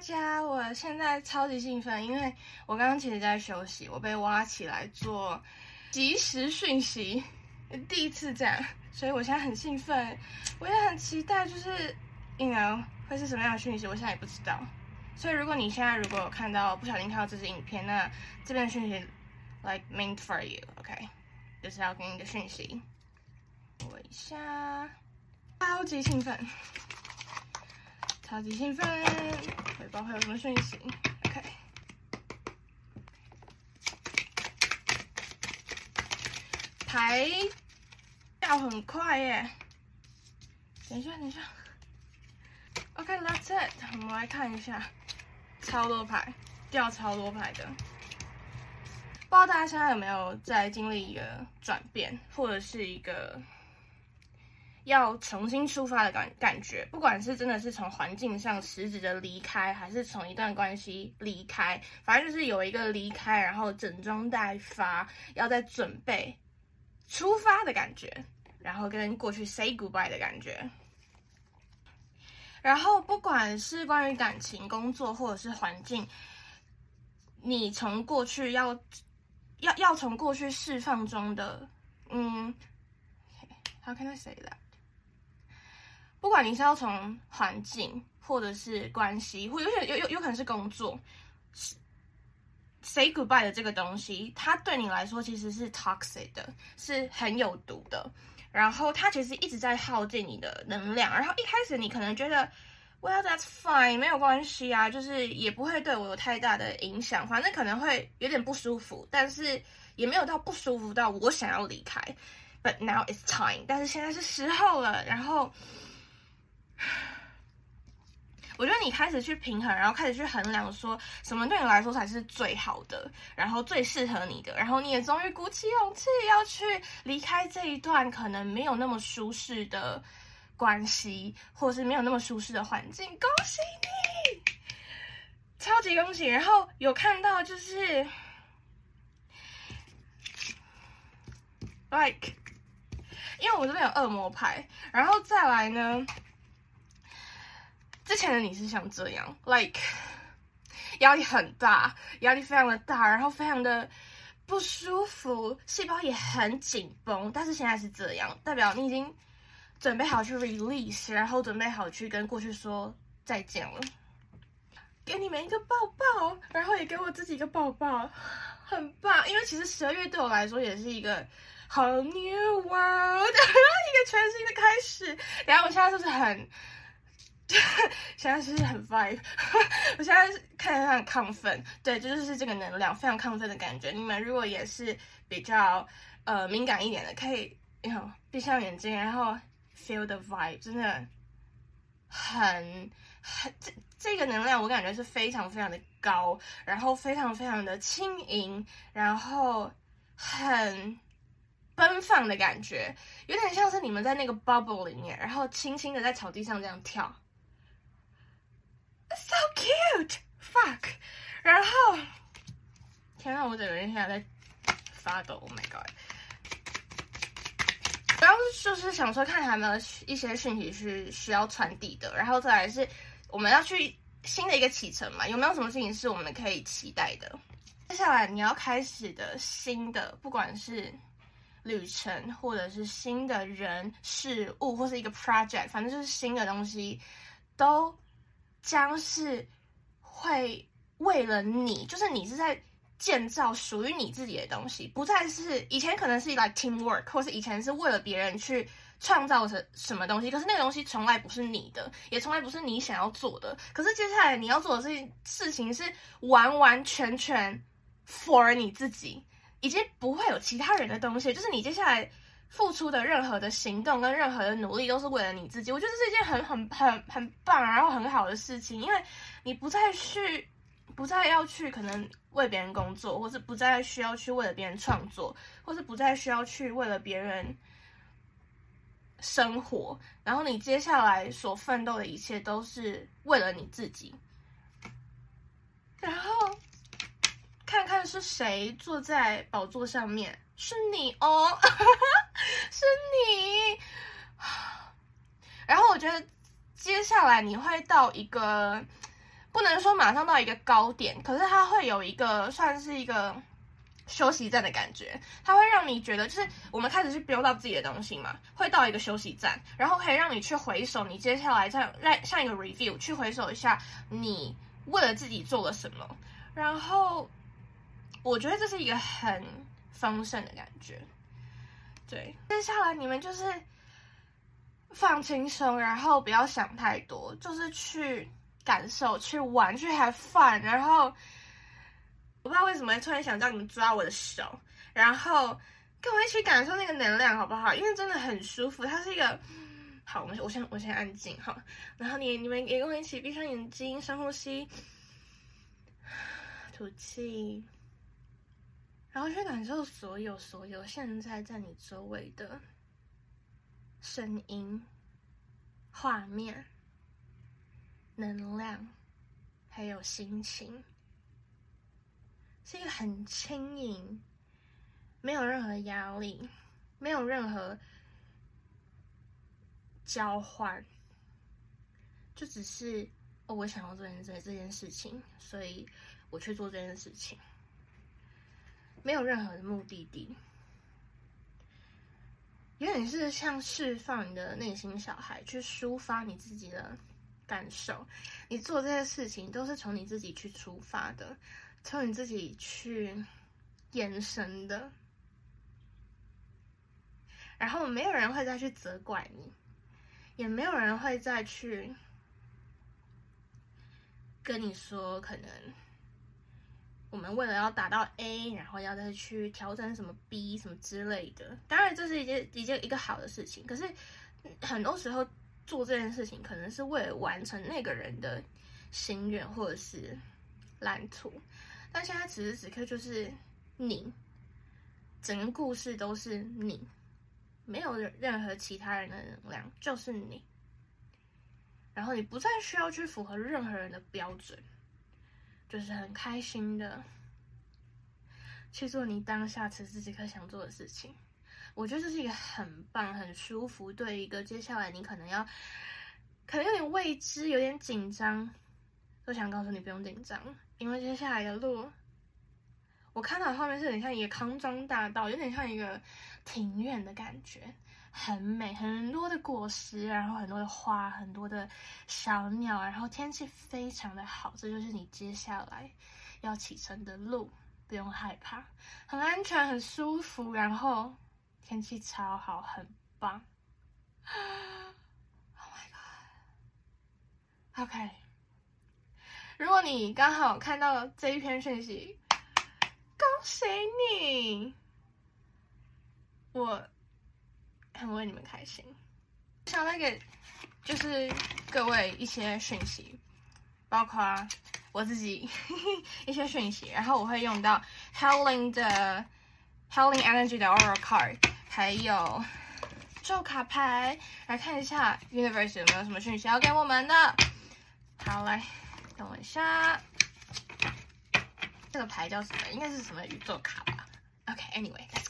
大家，我现在超级兴奋，因为我刚刚其实在休息，我被挖起来做即时讯息，第一次这样，所以我现在很兴奋，我也很期待，就是，you know 会是什么样的讯息，我现在也不知道。所以如果你现在如果有看到不小心看到这支影片，那这边的讯息 like meant for you，OK，就是要给你的讯息。我一下，超级兴奋。超级兴奋，不知道会有什么讯息。OK，牌掉很快耶！等一下，等一下。OK，That's it。我们来看一下，超多牌，掉超多牌的。不知道大家现在有没有在经历一个转变，或者是一个？要重新出发的感感觉，不管是真的是从环境上实质的离开，还是从一段关系离开，反正就是有一个离开，然后整装待发，要在准备出发的感觉，然后跟过去 say goodbye 的感觉。然后不管是关于感情、工作，或者是环境，你从过去要要要从过去释放中的，嗯，How can I say that？不管你是要从环境，或者是关系，或有些有有有可能是工作，say goodbye 的这个东西，它对你来说其实是 toxic 的，是很有毒的。然后它其实一直在耗尽你的能量。然后一开始你可能觉得，well that's fine，没有关系啊，就是也不会对我有太大的影响，反正可能会有点不舒服，但是也没有到不舒服到我想要离开。But now it's time，但是现在是时候了，然后。我觉得你开始去平衡，然后开始去衡量，说什么对你来说才是最好的，然后最适合你的，然后你也终于鼓起勇气要去离开这一段可能没有那么舒适的关系，或是没有那么舒适的环境。恭喜你，超级恭喜！然后有看到就是，like，因为我这边有恶魔牌，然后再来呢。之前的你是像这样，like 压力很大，压力非常的大，然后非常的不舒服，细胞也很紧绷。但是现在是这样，代表你已经准备好去 release，然后准备好去跟过去说再见了。给你们一个抱抱，然后也给我自己一个抱抱，很棒。因为其实十二月对我来说也是一个 whole new world，一个全新的开始。然后我现在是不是很？现在是很 vibe，我现在看起来很亢奋，对，这就是这个能量，非常亢奋的感觉。你们如果也是比较呃敏感一点的，可以，后闭上眼睛，然后 feel the vibe，真的很很这这个能量，我感觉是非常非常的高，然后非常非常的轻盈，然后很奔放的感觉，有点像是你们在那个 bubble 里面，然后轻轻的在草地上这样跳。So cute, fuck！然后，天啊，我整个人现在在发抖。Oh my god！然后就是想说，看还有没有一些讯息是需要传递的。然后再来是，我们要去新的一个启程嘛？有没有什么事情是我们可以期待的？接下来你要开始的新的，不管是旅程，或者是新的人事物，或是一个 project，反正就是新的东西，都。将是会为了你，就是你是在建造属于你自己的东西，不再是以前可能是 like teamwork，或是以前是为了别人去创造什什么东西，可是那个东西从来不是你的，也从来不是你想要做的。可是接下来你要做的这件事情是完完全全 for 你自己，已经不会有其他人的东西，就是你接下来。付出的任何的行动跟任何的努力都是为了你自己，我觉得这是一件很很很很棒，然后很好的事情，因为你不再去，不再要去可能为别人工作，或是不再需要去为了别人创作，或是不再需要去为了别人生活，然后你接下来所奋斗的一切都是为了你自己，然后看看是谁坐在宝座上面。是你哦，是你。然后我觉得接下来你会到一个不能说马上到一个高点，可是它会有一个算是一个休息站的感觉，它会让你觉得就是我们开始去 build 到自己的东西嘛，会到一个休息站，然后可以让你去回首你接下来再来像一个 review 去回首一下你为了自己做了什么，然后我觉得这是一个很丰盛的感觉。对，接下来你们就是放轻松，然后不要想太多，就是去感受、去玩、去 have fun。然后我不知道为什么突然想叫你们抓我的手，然后跟我一起感受那个能量，好不好？因为真的很舒服，它是一个好。我们我先我先安静哈，然后你你们也跟我一起闭上眼睛，深呼吸，吐气。然后去感受所有所有现在在你周围的声音、画面、能量，还有心情，是一个很轻盈，没有任何压力，没有任何交换，就只是哦，我想要做这这件事情，所以我去做这件事情。没有任何的目的地，有点是像释放你的内心小孩，去抒发你自己的感受。你做这些事情都是从你自己去出发的，从你自己去延伸的。然后没有人会再去责怪你，也没有人会再去跟你说可能。我们为了要达到 A，然后要再去调整什么 B 什么之类的，当然这是一件一件一个好的事情。可是很多时候做这件事情，可能是为了完成那个人的心愿或者是蓝图。但现在此时此刻就是你，整个故事都是你，没有任何其他人的能量，就是你。然后你不再需要去符合任何人的标准。就是很开心的去做你当下此时此刻想做的事情，我觉得这是一个很棒、很舒服。对一个接下来你可能要，可能有点未知、有点紧张，都想告诉你不用紧张，因为接下来的路，我看到的画面是很像一个康庄大道，有点像一个庭院的感觉。很美，很多的果实，然后很多的花，很多的小鸟，然后天气非常的好，这就是你接下来要启程的路，不用害怕，很安全，很舒服，然后天气超好，很棒。Oh my god. OK，如果你刚好看到这一篇讯息，恭喜你，我。很为你们开心，想再给就是各位一些讯息，包括我自己 一些讯息，然后我会用到 Helen 的 Helen Energy 的 Aura Card，还有咒卡牌，来看一下 Universe 有没有什么讯息要给我们的。好，来等我一下，这个牌叫什么？应该是什么宇宙卡吧？OK，Anyway，Let's go。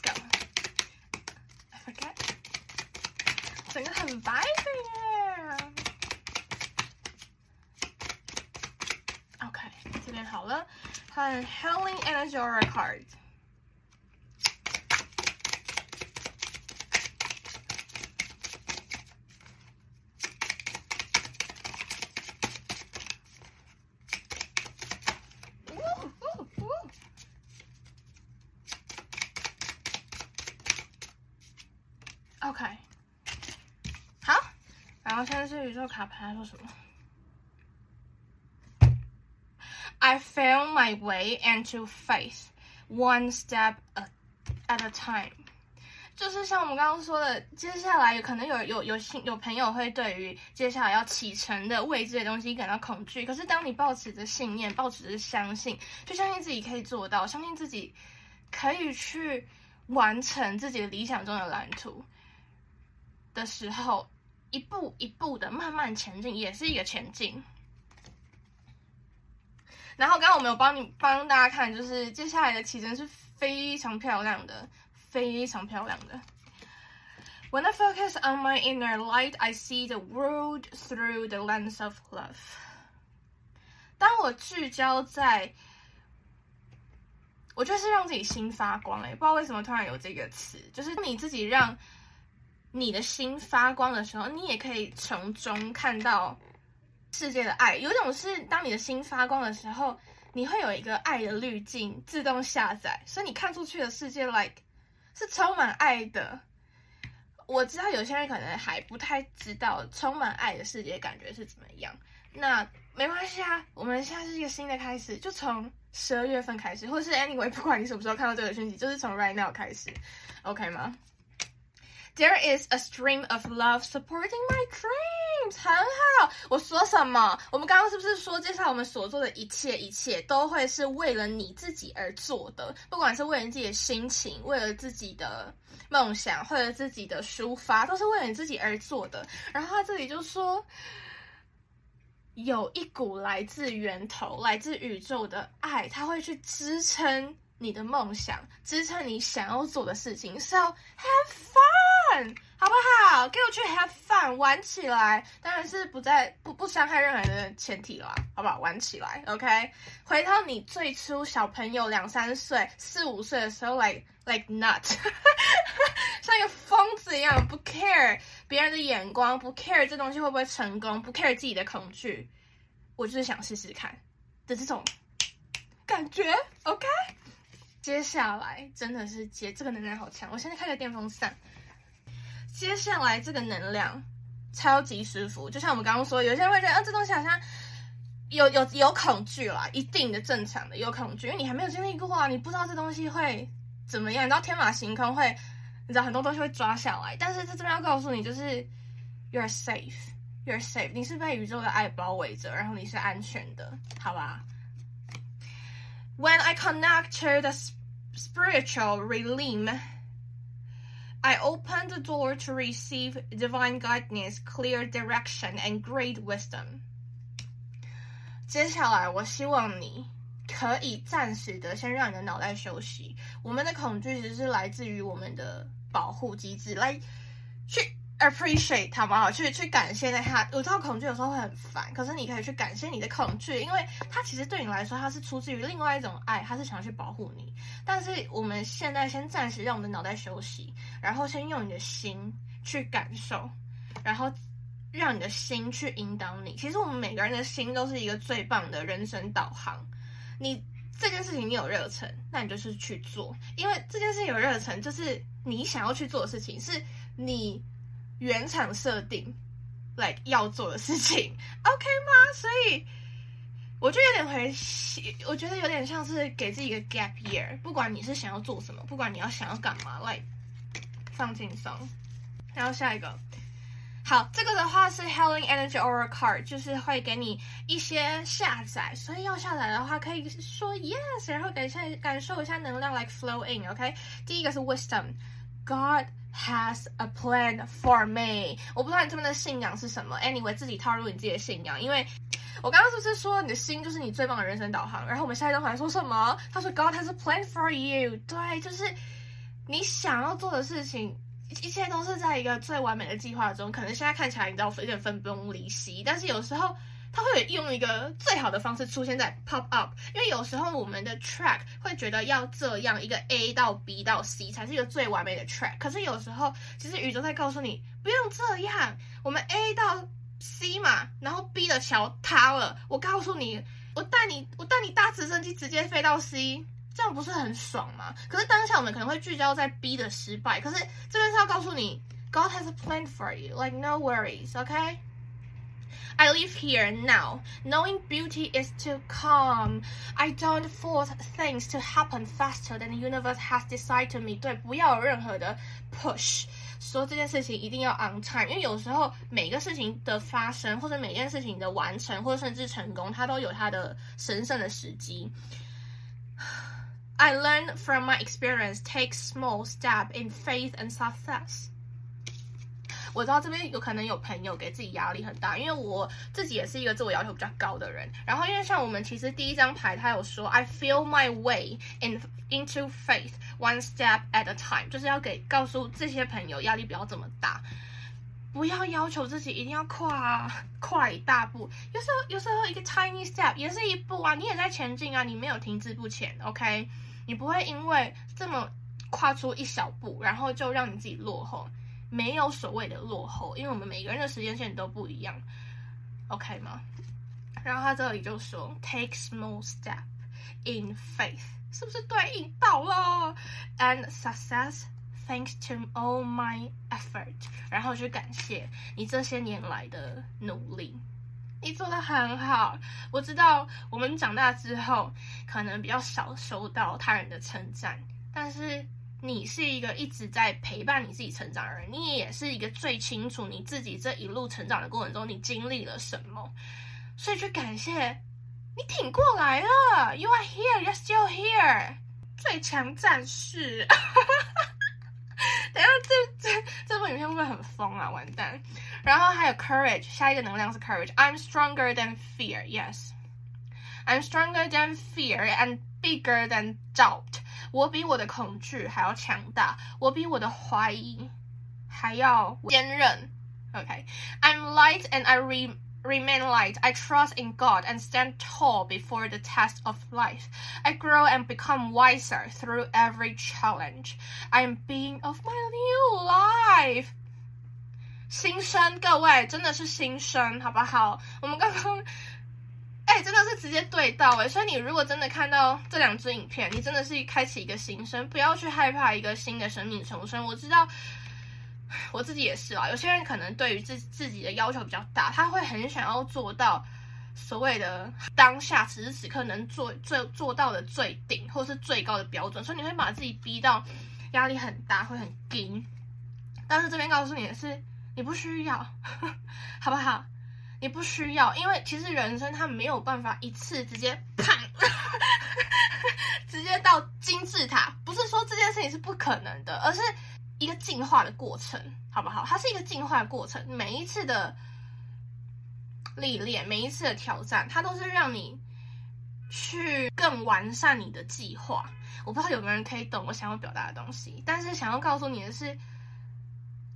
整个很白的耶。OK，这边好了，看 Healing Energy Aura Card。 然后现在是宇宙卡牌说什么？I found my way into faith, one step at a time。就是像我们刚刚说的，接下来可能有有有新有朋友会对于接下来要启程的未知的东西感到恐惧。可是当你抱持着信念，抱持着相信，就相信自己可以做到，相信自己可以去完成自己理想中的蓝图的时候。一步一步的慢慢前进，也是一个前进。然后刚刚我们有帮你帮大家看，就是接下来的起程是非常漂亮的，非常漂亮的。When I focus on my inner light, I see the world through the lens of love. 当我聚焦在，我觉得是让自己心发光。哎，不知道为什么突然有这个词，就是你自己让你的心发光的时候，你也可以从中看到世界的爱。有一种是，当你的心发光的时候，你会有一个爱的滤镜自动下载，所以你看出去的世界，like 是充满爱的。我知道有些人可能还不太知道充满爱的世界感觉是怎么样。那没关系啊，我们现在是一个新的开始，就从十二月份开始，或是 anyway，不管你什么时候看到这个讯息，就是从 right now 开始，OK 吗？There is a stream of love supporting my dreams，很好。我说什么？我们刚刚是不是说，介绍我们所做的一切，一切都会是为了你自己而做的？不管是为了自己的心情，为了自己的。梦想或者自己的抒发，都是为了你自己而做的。然后他这里就说，有一股来自源头、来自宇宙的爱，它会去支撑你的梦想，支撑你想要做的事情。So have fun，好不好？给我去 have fun，玩起来。当然是不在不不伤害任何人的前提啦，好不好？玩起来，OK。回到你最初小朋友两三岁、四五岁的时候，like。Like nut，像一个疯子一样，不 care 别人的眼光，不 care 这东西会不会成功，不 care 自己的恐惧，我就是想试试看的这种感觉。OK，接下来真的是接这个能量好强，我现在开个电风扇。接下来这个能量超级舒服，就像我们刚刚说，有些人会觉得啊，这东西好像有有有恐惧啦，一定的正常的有恐惧，因为你还没有经历过啊，你不知道这东西会。怎么样？你知道天马行空会，你知道很多东西会抓下来，但是这边要告诉你，就是 you're safe，you're safe，你是被宇宙的爱包围着，然后你是安全的，好吧？When I connect to the spiritual realm, I open the door to receive divine guidance, clear direction, and great wisdom. 接下来，我希望你。可以暂时的先让你的脑袋休息。我们的恐惧其实是来自于我们的保护机制，来去 appreciate 它嘛，去去感谢那他。我知道恐惧有时候会很烦，可是你可以去感谢你的恐惧，因为它其实对你来说，它是出自于另外一种爱，它是想要去保护你。但是我们现在先暂时让我们的脑袋休息，然后先用你的心去感受，然后让你的心去引导你。其实我们每个人的心都是一个最棒的人生导航。你这件事情你有热忱，那你就是去做，因为这件事情有热忱，就是你想要去做的事情，是你原厂设定，like 要做的事情，OK 吗？所以我就有点回，我觉得有点像是给自己一个 gap year，不管你是想要做什么，不管你要想要干嘛，like 放轻松。然后下一个。好，这个的话是 Healing Energy Aura Card，就是会给你一些下载，所以要下载的话可以说 Yes，然后感受感受一下能量 like flow in，OK？第一个是 wisdom God has a plan for me。我不知道你这边的信仰是什么，Anyway，自己套入你自己的信仰，因为我刚刚是不是说你的心就是你最棒的人生导航？然后我们下一段还说什么？他说 God has a plan for you，对，就是你想要做的事情。一切都是在一个最完美的计划中，可能现在看起来你知道有点分崩离析，但是有时候它会用一个最好的方式出现在 pop up，因为有时候我们的 track 会觉得要这样一个 A 到 B 到 C 才是一个最完美的 track，可是有时候其实宇宙在告诉你不用这样，我们 A 到 C 嘛，然后 B 的桥塌了，我告诉你，我带你我带你搭直升机直接飞到 C。这样不是很爽吗？可是当下我们可能会聚焦在 B 的失败，可是这边是要告诉你，God has a plan for you, like no worries, okay? I live here now, knowing beauty is to come. I don't force things to happen faster than the universe has decided me. 对，不要有任何的 push，说这件事情一定要 on time，因为有时候每个事情的发生，或者每件事情的完成，或者甚至成功，它都有它的神圣的时机。I learn from my experience, take small step in faith and success. 我知道这边有可能有朋友给自己压力很大，因为我自己也是一个自我要求比较高的人。然后因为像我们其实第一张牌他有说，I feel my way in into faith one step at a time，就是要给告诉这些朋友压力不要这么大。不要要求自己一定要跨跨一大步，有时候有时候一个 tiny step 也是一步啊，你也在前进啊，你没有停滞不前，OK？你不会因为这么跨出一小步，然后就让你自己落后，没有所谓的落后，因为我们每个人的时间线都不一样，OK 吗？然后他这里就说，take small step in faith，是不是对应到了？And success thanks to all my effort，然后去感谢你这些年来的努力，你做的很好。我知道我们长大之后可能比较少收到他人的称赞，但是你是一个一直在陪伴你自己成长的人，你也是一个最清楚你自己这一路成长的过程中你经历了什么。所以去感谢你挺过来了，You are here, you're still here，最强战士。等下这这这部影片会不会很疯啊？完蛋！然后还有 courage，下一个能量是 courage。I'm stronger than fear. Yes, I'm stronger than fear and bigger than doubt。我比我的恐惧还要强大，我比我的怀疑还要坚韧。OK，I'm light and I re remain light. I trust in God and stand tall before the test of life. I grow and become wiser through every challenge. I am being of my new life. 新生，各位真的是新生，好不好？我们刚刚， 哎，真的是直接对到哎。所以你如果真的看到这两支影片，你真的是开启一个新生，不要去害怕一个新的生命重生。我知道。我自己也是啊，有些人可能对于自自己的要求比较大，他会很想要做到所谓的当下此时此刻能做最做到的最顶或是最高的标准，所以你会把自己逼到压力很大，会很紧。但是这边告诉你的是，你不需要，好不好？你不需要，因为其实人生它没有办法一次直接啪，直接到金字塔，不是说这件事情是不可能的，而是。一个进化的过程，好不好？它是一个进化的过程。每一次的历练，每一次的挑战，它都是让你去更完善你的计划。我不知道有没有人可以懂我想要表达的东西，但是想要告诉你的是，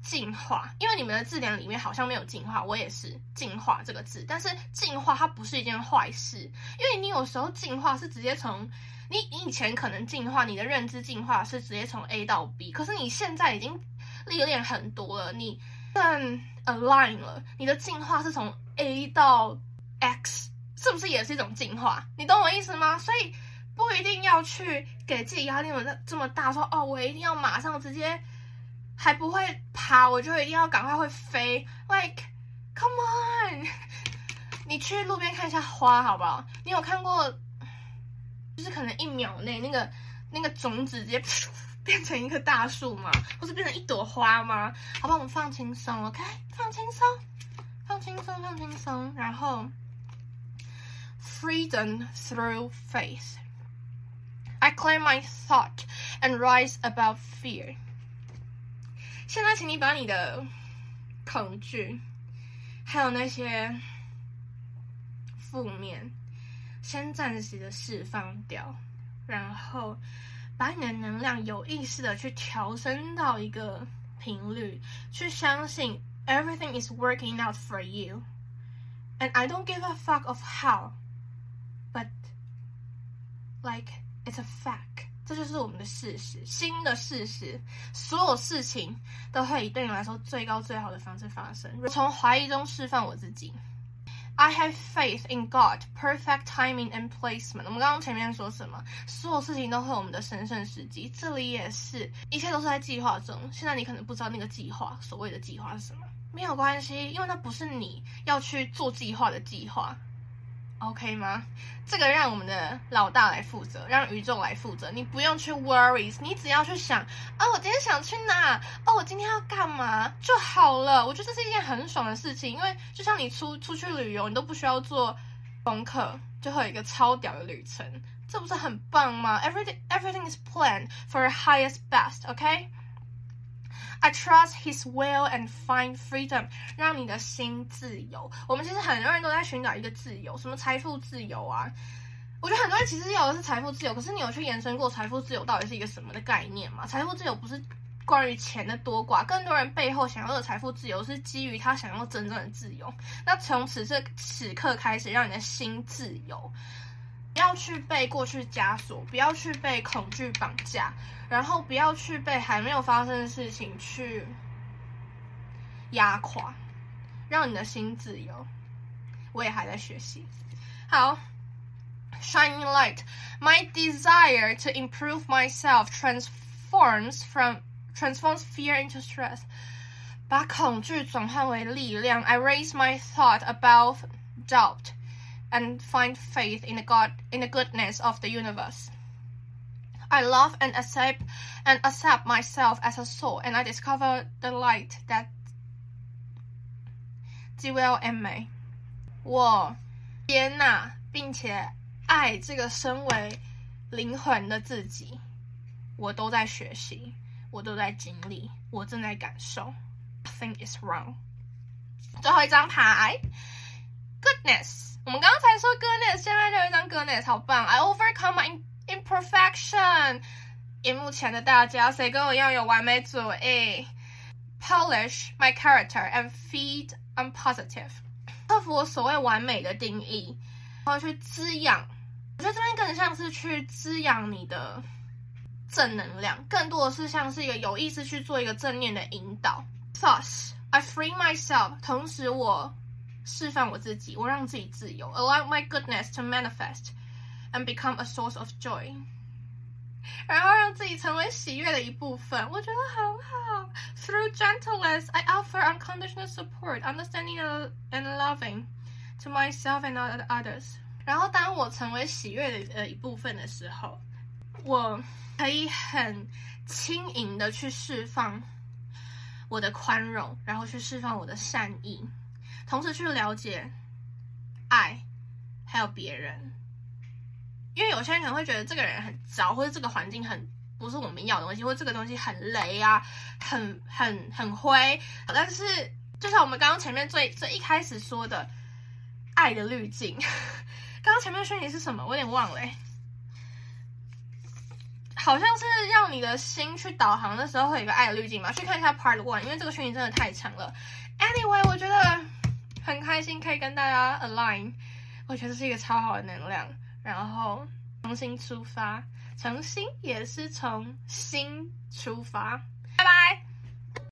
进化。因为你们的字典里面好像没有进化，我也是进化这个字。但是进化它不是一件坏事，因为你有时候进化是直接从。你你以前可能进化，你的认知进化是直接从 A 到 B，可是你现在已经历练很多了，你更 align 了，你的进化是从 A 到 X，是不是也是一种进化？你懂我意思吗？所以不一定要去给自己压力有这这么大，说哦，我一定要马上直接还不会爬，我就一定要赶快会飞，like come on，你去路边看一下花好不好？你有看过？就是可能一秒内那个那个种子直接 变成一棵大树吗？或是变成一朵花吗？好吧，我们放轻松，OK，放轻松，放轻松，放轻松。然后，freedom through faith。I claim my thought and rise above fear。现在，请你把你的恐惧，还有那些负面。先暂时的释放掉，然后把你的能量有意识的去调升到一个频率，去相信 everything is working out for you。And I don't give a fuck of how, but like it's a fact。这就是我们的事实，新的事实，所有事情都会以对你来说最高最好的方式发生。从怀疑中释放我自己。I have faith in God, perfect timing and placement。我们刚刚前面说什么？所有事情都会我们的神圣时机，这里也是，一切都是在计划中。现在你可能不知道那个计划，所谓的计划是什么？没有关系，因为那不是你要去做计划的计划。OK 吗？这个让我们的老大来负责，让宇宙来负责。你不用去 worries，你只要去想啊，我今天想去哪？哦，我今天要干嘛就好了。我觉得这是一件很爽的事情，因为就像你出出去旅游，你都不需要做功课，就会有一个超屌的旅程，这不是很棒吗？Everything everything is planned for highest best. OK。I trust His will and find freedom，让你的心自由。我们其实很多人都在寻找一个自由，什么财富自由啊？我觉得很多人其实要的是财富自由，可是你有去延伸过财富自由到底是一个什么的概念吗？财富自由不是关于钱的多寡，更多人背后想要的财富自由是基于他想要真正的自由。那从此这此刻开始，让你的心自由，不要去被过去枷锁，不要去被恐惧绑架，然后不要去被还没有发生的事情去压垮，让你的心自由。我也还在学习。好，shining light. My desire to improve myself transforms from transforms fear into stress. 把恐惧转换为力量。I raise my thought above doubt and find faith in the God in the goodness of the universe. I love and accept and accept myself as a soul, and I discover the light that dwell in me. 我接纳并且爱这个身为灵魂的自己，我都在学习，我都在经历，我正在感受。Nothing is wrong。最后一张牌，Goodness。 我们刚才说 Goodness，现在就有一张 Goodness，好棒！I overcome my imperfection。荧幕前的大家，谁跟我一样有完美主义？Polish my character and feed on positive。克服我所谓完美的定义，然后去滋养。我觉得这边更像是去滋养你的正能量，更多的是像是一个有意识去做一个正念的引导。Thus, I free myself，同时我释放我自己，我让自己自由，allow my goodness to manifest and become a source of joy，然后让自己成为喜悦的一部分。我觉得很好。Through gentleness, I offer unconditional support, understanding and loving to myself and others. 然后，当我成为喜悦的呃一部分的时候，我可以很轻盈的去释放我的宽容，然后去释放我的善意，同时去了解爱还有别人。因为有些人可能会觉得这个人很糟，或者这个环境很。不是我们要的东西，或者这个东西很雷啊，很很很灰。但是，就像我们刚刚前面最最一开始说的，爱的滤镜。刚刚前面的讯息是什么？我有点忘了。好像是让你的心去导航的时候会有一个爱的滤镜嘛？去看一下 Part One，因为这个讯息真的太长了。Anyway，我觉得很开心可以跟大家 align，我觉得这是一个超好的能量，然后重新出发。重新也是从新出发，拜拜。